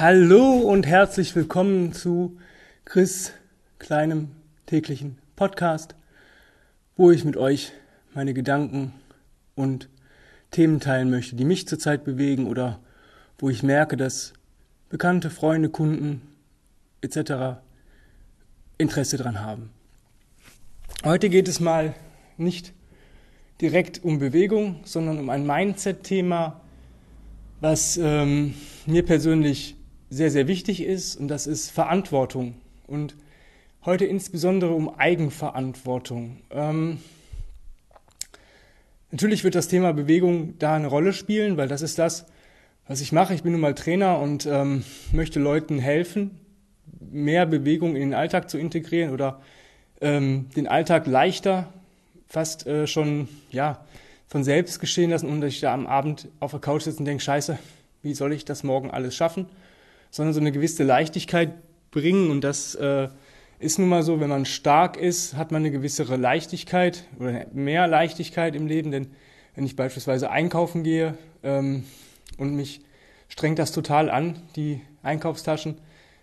Hallo und herzlich willkommen zu Chris kleinem täglichen Podcast, wo ich mit euch meine Gedanken und Themen teilen möchte, die mich zurzeit bewegen oder wo ich merke, dass Bekannte, Freunde, Kunden etc. Interesse dran haben. Heute geht es mal nicht direkt um Bewegung, sondern um ein Mindset-Thema, was ähm, mir persönlich sehr, sehr wichtig ist, und das ist Verantwortung. Und heute insbesondere um Eigenverantwortung. Ähm, natürlich wird das Thema Bewegung da eine Rolle spielen, weil das ist das, was ich mache. Ich bin nun mal Trainer und ähm, möchte Leuten helfen, mehr Bewegung in den Alltag zu integrieren oder ähm, den Alltag leichter, fast äh, schon ja von selbst geschehen lassen und dass ich da am Abend auf der Couch sitze und denke, scheiße, wie soll ich das morgen alles schaffen? Sondern so eine gewisse Leichtigkeit bringen und das äh, ist nun mal so, wenn man stark ist, hat man eine gewissere Leichtigkeit oder mehr Leichtigkeit im Leben, denn wenn ich beispielsweise einkaufen gehe ähm, und mich strengt das total an, die Einkaufstaschen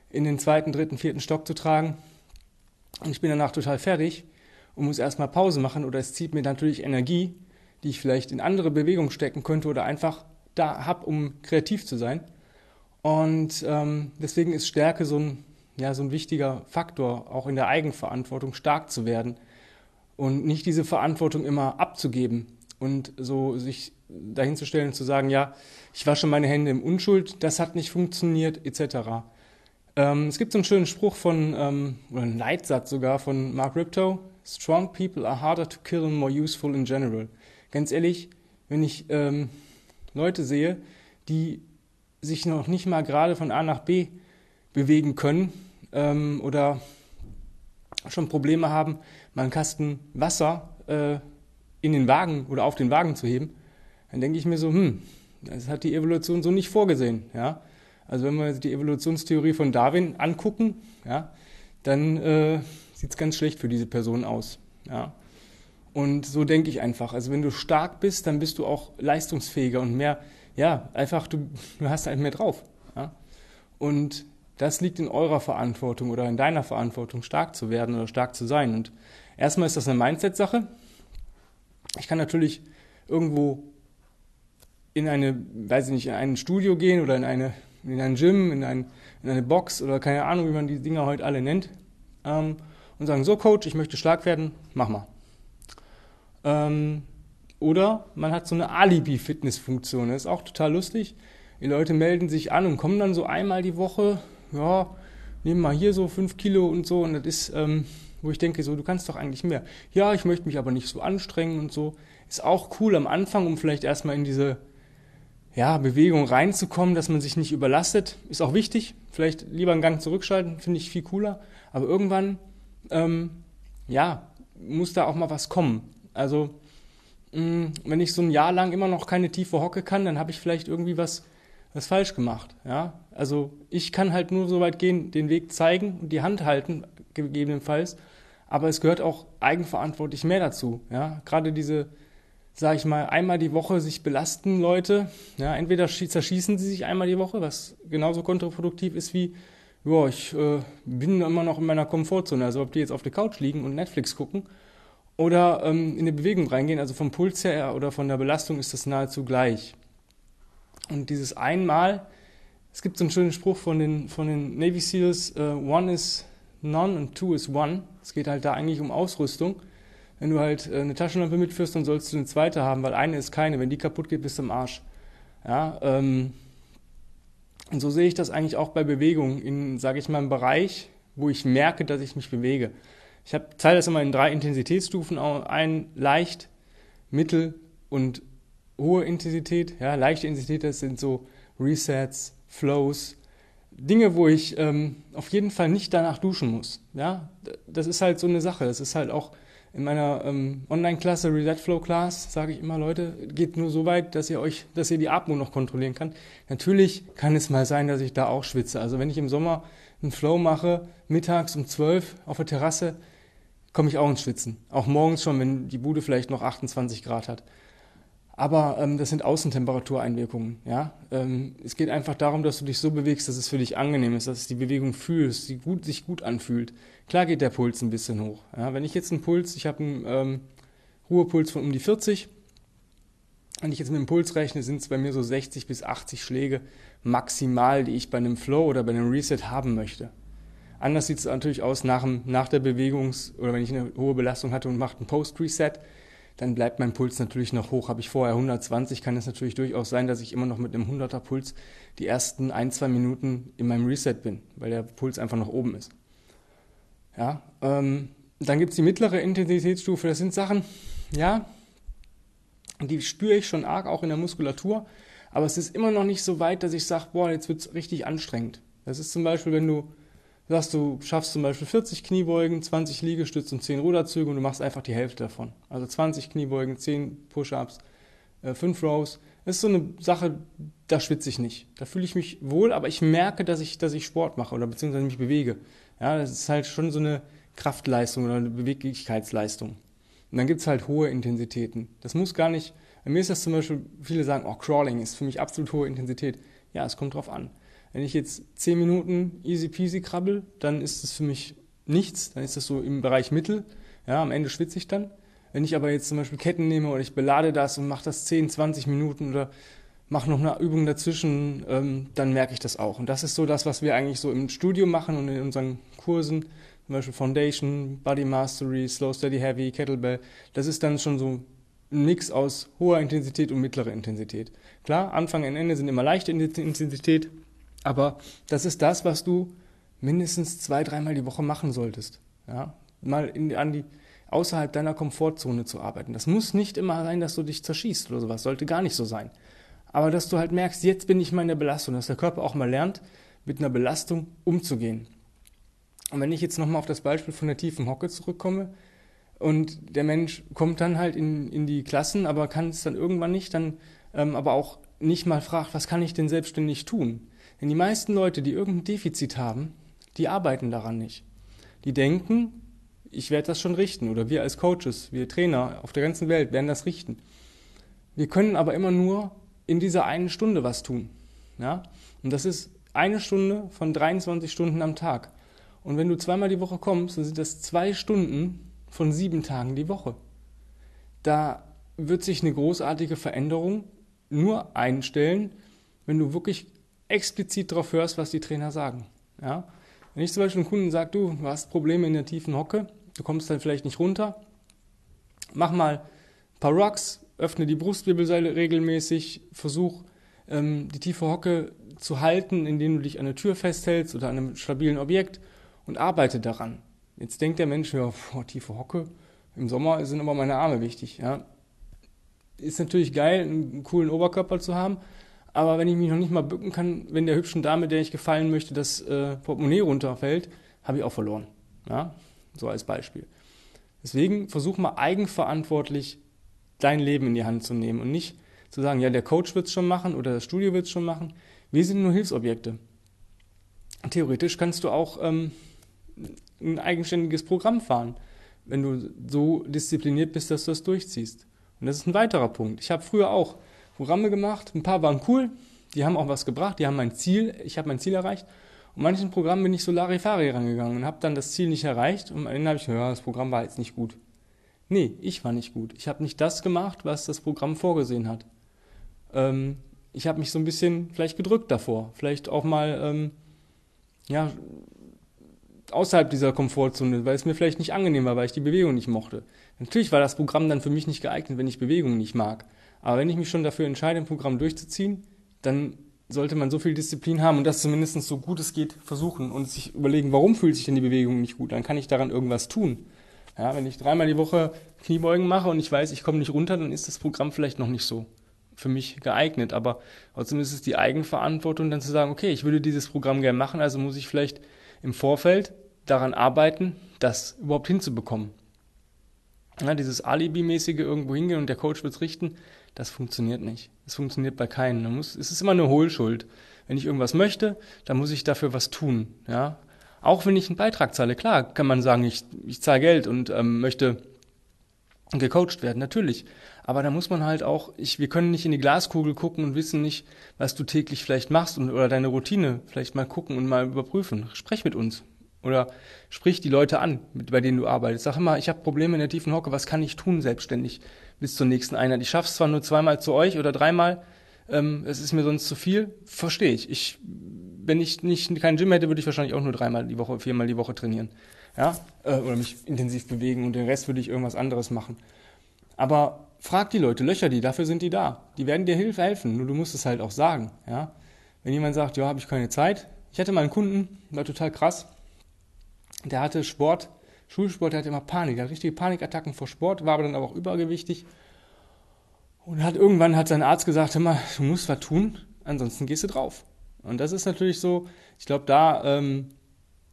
in den zweiten, dritten, vierten Stock zu tragen und ich bin danach total fertig und muss erstmal Pause machen oder es zieht mir natürlich Energie, die ich vielleicht in andere Bewegungen stecken könnte oder einfach da habe, um kreativ zu sein. Und ähm, deswegen ist Stärke so ein, ja, so ein wichtiger Faktor, auch in der Eigenverantwortung stark zu werden und nicht diese Verantwortung immer abzugeben und so sich dahinzustellen und zu sagen, ja, ich wasche meine Hände im Unschuld, das hat nicht funktioniert, etc. Ähm, es gibt so einen schönen Spruch von, ähm, oder einen Leitsatz sogar von Mark Riptow, Strong people are harder to kill and more useful in general. Ganz ehrlich, wenn ich ähm, Leute sehe, die sich noch nicht mal gerade von A nach B bewegen können ähm, oder schon Probleme haben, mal einen Kasten Wasser äh, in den Wagen oder auf den Wagen zu heben, dann denke ich mir so, hm, das hat die Evolution so nicht vorgesehen. Ja? Also wenn wir die Evolutionstheorie von Darwin angucken, ja, dann äh, sieht es ganz schlecht für diese Person aus. Ja? Und so denke ich einfach. Also wenn du stark bist, dann bist du auch leistungsfähiger und mehr, ja, einfach, du, du hast halt mehr drauf. Ja? Und das liegt in eurer Verantwortung oder in deiner Verantwortung, stark zu werden oder stark zu sein. Und erstmal ist das eine Mindset-Sache. Ich kann natürlich irgendwo in eine, weiß ich nicht, in ein Studio gehen oder in eine, in ein Gym, in, ein, in eine Box oder keine Ahnung, wie man die Dinger heute alle nennt, ähm, und sagen, so Coach, ich möchte stark werden, mach mal. Ähm, oder man hat so eine Alibi-Fitness-Funktion. Das ist auch total lustig. Die Leute melden sich an und kommen dann so einmal die Woche, ja, nehmen mal hier so fünf Kilo und so. Und das ist, ähm, wo ich denke, so, du kannst doch eigentlich mehr. Ja, ich möchte mich aber nicht so anstrengen und so. Ist auch cool am Anfang, um vielleicht erstmal in diese ja, Bewegung reinzukommen, dass man sich nicht überlastet. Ist auch wichtig. Vielleicht lieber einen Gang zurückschalten, finde ich viel cooler. Aber irgendwann, ähm, ja, muss da auch mal was kommen. Also mh, wenn ich so ein Jahr lang immer noch keine tiefe Hocke kann, dann habe ich vielleicht irgendwie was, was falsch gemacht. Ja? Also ich kann halt nur so weit gehen, den Weg zeigen und die Hand halten, gegebenenfalls. Aber es gehört auch eigenverantwortlich mehr dazu. Ja? Gerade diese, sage ich mal, einmal die Woche sich belasten Leute. Ja? Entweder zerschießen sie sich einmal die Woche, was genauso kontraproduktiv ist wie, ja, ich äh, bin immer noch in meiner Komfortzone. Also ob die jetzt auf der Couch liegen und Netflix gucken oder ähm, in eine Bewegung reingehen, also vom Puls her oder von der Belastung ist das nahezu gleich. Und dieses einmal, es gibt so einen schönen Spruch von den, von den Navy SEALs, uh, one is none and two is one. Es geht halt da eigentlich um Ausrüstung. Wenn du halt äh, eine Taschenlampe mitführst, dann sollst du eine zweite haben, weil eine ist keine. Wenn die kaputt geht, bist du im Arsch. Ja, ähm, und so sehe ich das eigentlich auch bei Bewegung in, sage ich mal, einem Bereich, wo ich merke, dass ich mich bewege. Ich habe teile das immer in drei Intensitätsstufen ein, leicht, mittel und hohe Intensität. Ja, leichte Intensität, das sind so Resets, Flows, Dinge, wo ich ähm, auf jeden Fall nicht danach duschen muss. Ja, das ist halt so eine Sache. Das ist halt auch in meiner ähm, Online-Klasse Reset Flow Class sage ich immer, Leute, geht nur so weit, dass ihr euch, dass ihr die Atmung noch kontrollieren kann. Natürlich kann es mal sein, dass ich da auch schwitze. Also wenn ich im Sommer einen Flow mache, mittags um 12 auf der Terrasse, komme ich auch ins Schwitzen. Auch morgens schon, wenn die Bude vielleicht noch 28 Grad hat. Aber ähm, das sind Außentemperatureinwirkungen. Ja? Ähm, es geht einfach darum, dass du dich so bewegst, dass es für dich angenehm ist, dass du die Bewegung fühlst, die gut, sich gut anfühlt. Klar geht der Puls ein bisschen hoch. Ja? Wenn ich jetzt einen Puls, ich habe einen ähm, Ruhepuls von um die 40, wenn ich jetzt mit dem Puls rechne, sind es bei mir so 60 bis 80 Schläge maximal, die ich bei einem Flow oder bei einem Reset haben möchte. Anders sieht es natürlich aus nach, dem, nach der Bewegungs- oder wenn ich eine hohe Belastung hatte und mache einen Post-Reset dann bleibt mein Puls natürlich noch hoch. Habe ich vorher 120, kann es natürlich durchaus sein, dass ich immer noch mit einem 100er Puls die ersten ein, zwei Minuten in meinem Reset bin, weil der Puls einfach noch oben ist. Ja, ähm, dann gibt es die mittlere Intensitätsstufe. Das sind Sachen, ja, die spüre ich schon arg auch in der Muskulatur, aber es ist immer noch nicht so weit, dass ich sage, boah, jetzt wird es richtig anstrengend. Das ist zum Beispiel, wenn du sagst, du schaffst zum Beispiel 40 Kniebeugen, 20 Liegestütze und 10 Ruderzüge und du machst einfach die Hälfte davon. Also 20 Kniebeugen, 10 Push-Ups, 5 äh, Rows. Das ist so eine Sache, da schwitze ich nicht. Da fühle ich mich wohl, aber ich merke, dass ich, dass ich Sport mache oder beziehungsweise mich bewege. Ja, das ist halt schon so eine Kraftleistung oder eine Beweglichkeitsleistung. Und dann gibt es halt hohe Intensitäten. Das muss gar nicht, bei mir ist das zum Beispiel, viele sagen, oh, Crawling ist für mich absolut hohe Intensität. Ja, es kommt drauf an. Wenn ich jetzt zehn Minuten easy peasy krabbel, dann ist es für mich nichts, dann ist das so im Bereich Mittel. Ja, am Ende schwitze ich dann. Wenn ich aber jetzt zum Beispiel Ketten nehme oder ich belade das und mache das 10, 20 Minuten oder mache noch eine Übung dazwischen, ähm, dann merke ich das auch. Und das ist so das, was wir eigentlich so im Studio machen und in unseren Kursen, zum Beispiel Foundation, Body Mastery, Slow, Steady, Heavy, Kettlebell. Das ist dann schon so ein Mix aus hoher Intensität und mittlerer Intensität. Klar, Anfang und Ende sind immer leichte Intensität, aber das ist das, was du mindestens zwei, dreimal die Woche machen solltest. Ja? Mal in, an die, außerhalb deiner Komfortzone zu arbeiten. Das muss nicht immer sein, dass du dich zerschießt oder sowas. Sollte gar nicht so sein. Aber dass du halt merkst, jetzt bin ich mal in der Belastung, dass der Körper auch mal lernt, mit einer Belastung umzugehen. Und wenn ich jetzt nochmal auf das Beispiel von der tiefen Hocke zurückkomme und der Mensch kommt dann halt in, in die Klassen, aber kann es dann irgendwann nicht, dann ähm, aber auch nicht mal fragt, was kann ich denn selbstständig tun? Denn die meisten Leute, die irgendein Defizit haben, die arbeiten daran nicht. Die denken, ich werde das schon richten. Oder wir als Coaches, wir Trainer auf der ganzen Welt werden das richten. Wir können aber immer nur in dieser einen Stunde was tun. Ja? Und das ist eine Stunde von 23 Stunden am Tag. Und wenn du zweimal die Woche kommst, dann sind das zwei Stunden von sieben Tagen die Woche. Da wird sich eine großartige Veränderung nur einstellen, wenn du wirklich explizit darauf hörst, was die Trainer sagen. Ja? Wenn ich zum Beispiel einem Kunden sage, du, hast Probleme in der tiefen Hocke, du kommst dann vielleicht nicht runter, mach mal ein paar Rocks, öffne die Brustwirbelsäule regelmäßig, versuch ähm, die tiefe Hocke zu halten, indem du dich an der Tür festhältst oder an einem stabilen Objekt und arbeite daran. Jetzt denkt der Mensch, ja, boah, tiefe Hocke, im Sommer sind aber meine Arme wichtig. Ja? Ist natürlich geil, einen coolen Oberkörper zu haben, aber wenn ich mich noch nicht mal bücken kann, wenn der hübschen Dame, der ich gefallen möchte, das äh, Portemonnaie runterfällt, habe ich auch verloren. Ja? So als Beispiel. Deswegen versuch mal eigenverantwortlich dein Leben in die Hand zu nehmen und nicht zu sagen, ja, der Coach wird es schon machen oder das Studio wird es schon machen. Wir sind nur Hilfsobjekte. Theoretisch kannst du auch ähm, ein eigenständiges Programm fahren, wenn du so diszipliniert bist, dass du das durchziehst. Und das ist ein weiterer Punkt. Ich habe früher auch Programme gemacht. Ein paar waren cool, die haben auch was gebracht, die haben mein Ziel, ich habe mein Ziel erreicht. Und manchen Programmen bin ich so Larifari rangegangen und habe dann das Ziel nicht erreicht und am Ende habe ich gesagt, ja, das Programm war jetzt nicht gut. Nee, ich war nicht gut. Ich habe nicht das gemacht, was das Programm vorgesehen hat. Ähm, ich habe mich so ein bisschen vielleicht gedrückt davor. Vielleicht auch mal, ähm, ja, außerhalb dieser Komfortzone, weil es mir vielleicht nicht angenehm war, weil ich die Bewegung nicht mochte. Natürlich war das Programm dann für mich nicht geeignet, wenn ich Bewegung nicht mag. Aber wenn ich mich schon dafür entscheide, ein Programm durchzuziehen, dann sollte man so viel Disziplin haben und das zumindest so gut es geht versuchen und sich überlegen, warum fühlt sich denn die Bewegung nicht gut? Dann kann ich daran irgendwas tun. Ja, wenn ich dreimal die Woche Kniebeugen mache und ich weiß, ich komme nicht runter, dann ist das Programm vielleicht noch nicht so für mich geeignet. Aber trotzdem ist es die Eigenverantwortung, dann zu sagen, okay, ich würde dieses Programm gerne machen, also muss ich vielleicht im Vorfeld daran arbeiten, das überhaupt hinzubekommen. Ja, dieses Alibi-mäßige irgendwo hingehen und der Coach wird richten, das funktioniert nicht. Das funktioniert bei keinem. Muss, es ist immer eine Hohlschuld. Wenn ich irgendwas möchte, dann muss ich dafür was tun. Ja? Auch wenn ich einen Beitrag zahle, klar, kann man sagen, ich, ich zahle Geld und ähm, möchte gecoacht werden, natürlich. Aber da muss man halt auch, ich, wir können nicht in die Glaskugel gucken und wissen nicht, was du täglich vielleicht machst und, oder deine Routine vielleicht mal gucken und mal überprüfen. Sprech mit uns. Oder sprich die Leute an, mit, bei denen du arbeitest. Sag immer, ich habe Probleme in der tiefen Hocke, was kann ich tun selbstständig bis zur nächsten Einheit? Ich schaff's zwar nur zweimal zu euch oder dreimal, ähm, es ist mir sonst zu viel, verstehe ich. Ich. Wenn ich nicht kein Gym hätte, würde ich wahrscheinlich auch nur dreimal die Woche, viermal die Woche trainieren ja, äh, oder mich intensiv bewegen und den Rest würde ich irgendwas anderes machen. Aber frag die Leute, löcher die, dafür sind die da. Die werden dir Hilfe helfen, nur du musst es halt auch sagen, ja. Wenn jemand sagt, ja, habe ich keine Zeit. Ich hatte mal einen Kunden, war total krass. Der hatte Sport, Schulsport, der hatte immer Panik, der hatte richtige Panikattacken vor Sport, war aber dann aber auch übergewichtig. Und hat irgendwann hat sein Arzt gesagt, hör mal, du musst was tun, ansonsten gehst du drauf. Und das ist natürlich so, ich glaube, da ähm,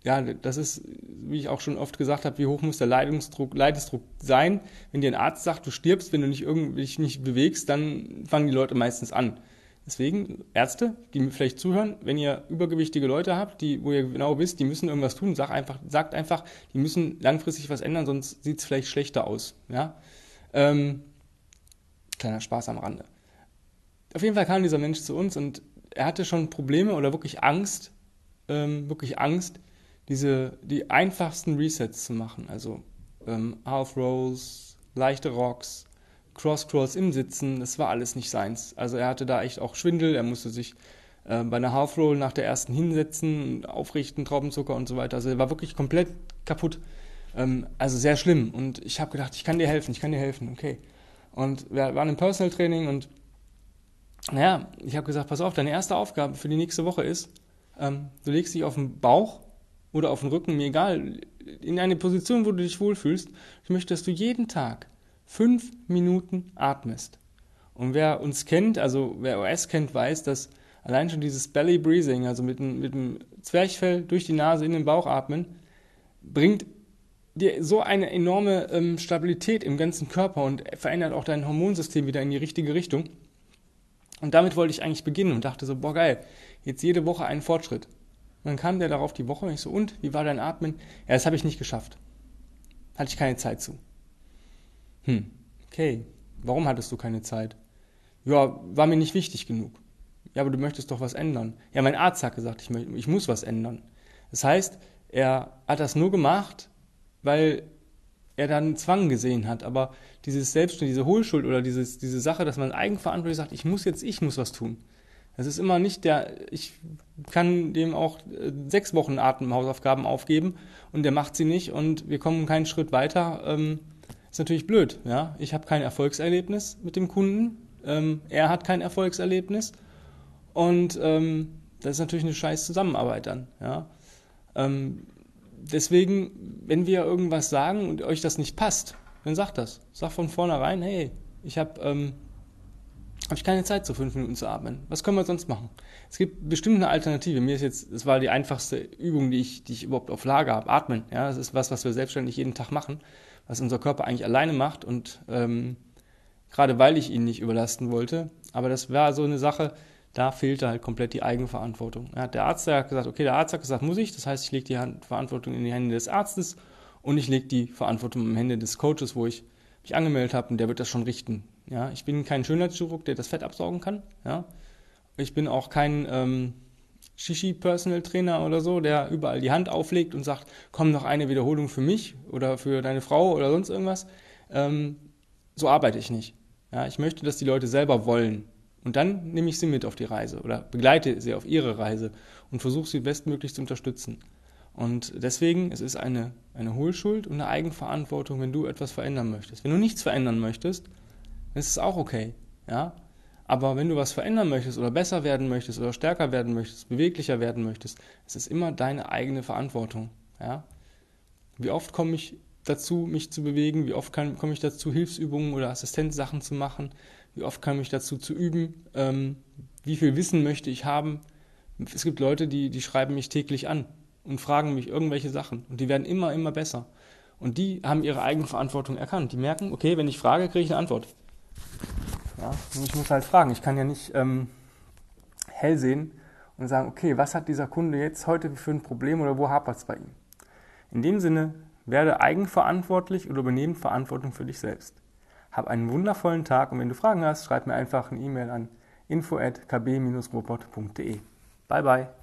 ja, das ist, wie ich auch schon oft gesagt habe, wie hoch muss der Leidensdruck, Leidensdruck sein. Wenn dir ein Arzt sagt, du stirbst, wenn du nicht dich nicht bewegst, dann fangen die Leute meistens an. Deswegen, Ärzte, die mir vielleicht zuhören, wenn ihr übergewichtige Leute habt, die, wo ihr genau wisst, die müssen irgendwas tun, sagt einfach, sagt einfach, die müssen langfristig was ändern, sonst sieht es vielleicht schlechter aus. Ja? Ähm, kleiner Spaß am Rande. Auf jeden Fall kam dieser Mensch zu uns und er hatte schon Probleme oder wirklich Angst, ähm, wirklich Angst, diese, die einfachsten Resets zu machen. Also ähm, Half Rolls, leichte Rocks, Cross Crawls im Sitzen, das war alles nicht seins. Also er hatte da echt auch Schwindel, er musste sich äh, bei einer Half Roll nach der ersten hinsetzen, aufrichten, Traubenzucker und so weiter. Also er war wirklich komplett kaputt. Ähm, also sehr schlimm. Und ich habe gedacht, ich kann dir helfen, ich kann dir helfen, okay. Und wir waren im Personal Training und naja, ich habe gesagt, pass auf, deine erste Aufgabe für die nächste Woche ist, ähm, du legst dich auf den Bauch oder auf den Rücken, mir egal, in eine Position, wo du dich wohlfühlst. Ich möchte, dass du jeden Tag fünf Minuten atmest. Und wer uns kennt, also wer OS kennt, weiß, dass allein schon dieses Belly Breathing, also mit dem, mit dem Zwerchfell durch die Nase in den Bauch atmen, bringt dir so eine enorme ähm, Stabilität im ganzen Körper und verändert auch dein Hormonsystem wieder in die richtige Richtung. Und damit wollte ich eigentlich beginnen und dachte so, boah geil, jetzt jede Woche einen Fortschritt. Und dann kam der darauf die Woche und ich so, und, wie war dein Atmen? Ja, das habe ich nicht geschafft. Hatte ich keine Zeit zu. Hm, okay. Warum hattest du keine Zeit? Ja, war mir nicht wichtig genug. Ja, aber du möchtest doch was ändern. Ja, mein Arzt hat gesagt, ich, ich muss was ändern. Das heißt, er hat das nur gemacht, weil er dann Zwang gesehen hat. Aber dieses Selbstständige, diese Hohlschuld oder dieses, diese Sache, dass man eigenverantwortlich sagt, ich muss jetzt, ich muss was tun. Das ist immer nicht der, ich kann dem auch äh, sechs Wochen Atemhausaufgaben aufgeben und der macht sie nicht und wir kommen keinen Schritt weiter. Ähm, ist natürlich blöd, ja. Ich habe kein Erfolgserlebnis mit dem Kunden, ähm, er hat kein Erfolgserlebnis und ähm, das ist natürlich eine scheiß Zusammenarbeit dann, ja. Ähm, deswegen, wenn wir irgendwas sagen und euch das nicht passt, dann sagt das. Sag von vornherein, hey, ich habe ähm, habe ich keine Zeit, so fünf Minuten zu atmen. Was können wir sonst machen? Es gibt bestimmt eine Alternative. Mir ist jetzt, das war die einfachste Übung, die ich, die ich überhaupt auf Lager habe. Atmen. Ja, das ist was, was wir selbstständig jeden Tag machen, was unser Körper eigentlich alleine macht und ähm, gerade weil ich ihn nicht überlasten wollte. Aber das war so eine Sache, da fehlte halt komplett die Eigenverantwortung. Ja, der Arzt hat gesagt, okay, der Arzt hat gesagt, muss ich. Das heißt, ich lege die Hand, Verantwortung in die Hände des Arztes und ich lege die Verantwortung in die Hände des Coaches, wo ich mich angemeldet habe und der wird das schon richten. Ja, ich bin kein Schönheitschirurg, der das Fett absaugen kann. Ja, ich bin auch kein ähm, Shishi-Personal-Trainer oder so, der überall die Hand auflegt und sagt, komm noch eine Wiederholung für mich oder für deine Frau oder sonst irgendwas. Ähm, so arbeite ich nicht. Ja, ich möchte, dass die Leute selber wollen. Und dann nehme ich sie mit auf die Reise oder begleite sie auf ihre Reise und versuche sie bestmöglich zu unterstützen. Und deswegen, es ist eine, eine Hohlschuld und eine Eigenverantwortung, wenn du etwas verändern möchtest. Wenn du nichts verändern möchtest, dann ist es auch okay. Ja? Aber wenn du was verändern möchtest oder besser werden möchtest oder stärker werden möchtest, beweglicher werden möchtest, es ist immer deine eigene Verantwortung. Ja? Wie oft komme ich dazu, mich zu bewegen? Wie oft komme ich dazu, Hilfsübungen oder Assistenzsachen zu machen? Wie oft komme ich dazu zu üben? Ähm, wie viel Wissen möchte ich haben? Es gibt Leute, die, die schreiben mich täglich an und fragen mich irgendwelche Sachen und die werden immer, immer besser. Und die haben ihre Eigenverantwortung erkannt. Die merken, okay, wenn ich frage, kriege ich eine Antwort. Ja, ich muss halt fragen. Ich kann ja nicht ähm, hell sehen und sagen, okay, was hat dieser Kunde jetzt heute für ein Problem oder wo hapert es bei ihm? In dem Sinne, werde eigenverantwortlich oder übernehme Verantwortung für dich selbst. Hab einen wundervollen Tag und wenn du Fragen hast, schreib mir einfach eine E-Mail an info@kb-robot.de. Bye bye.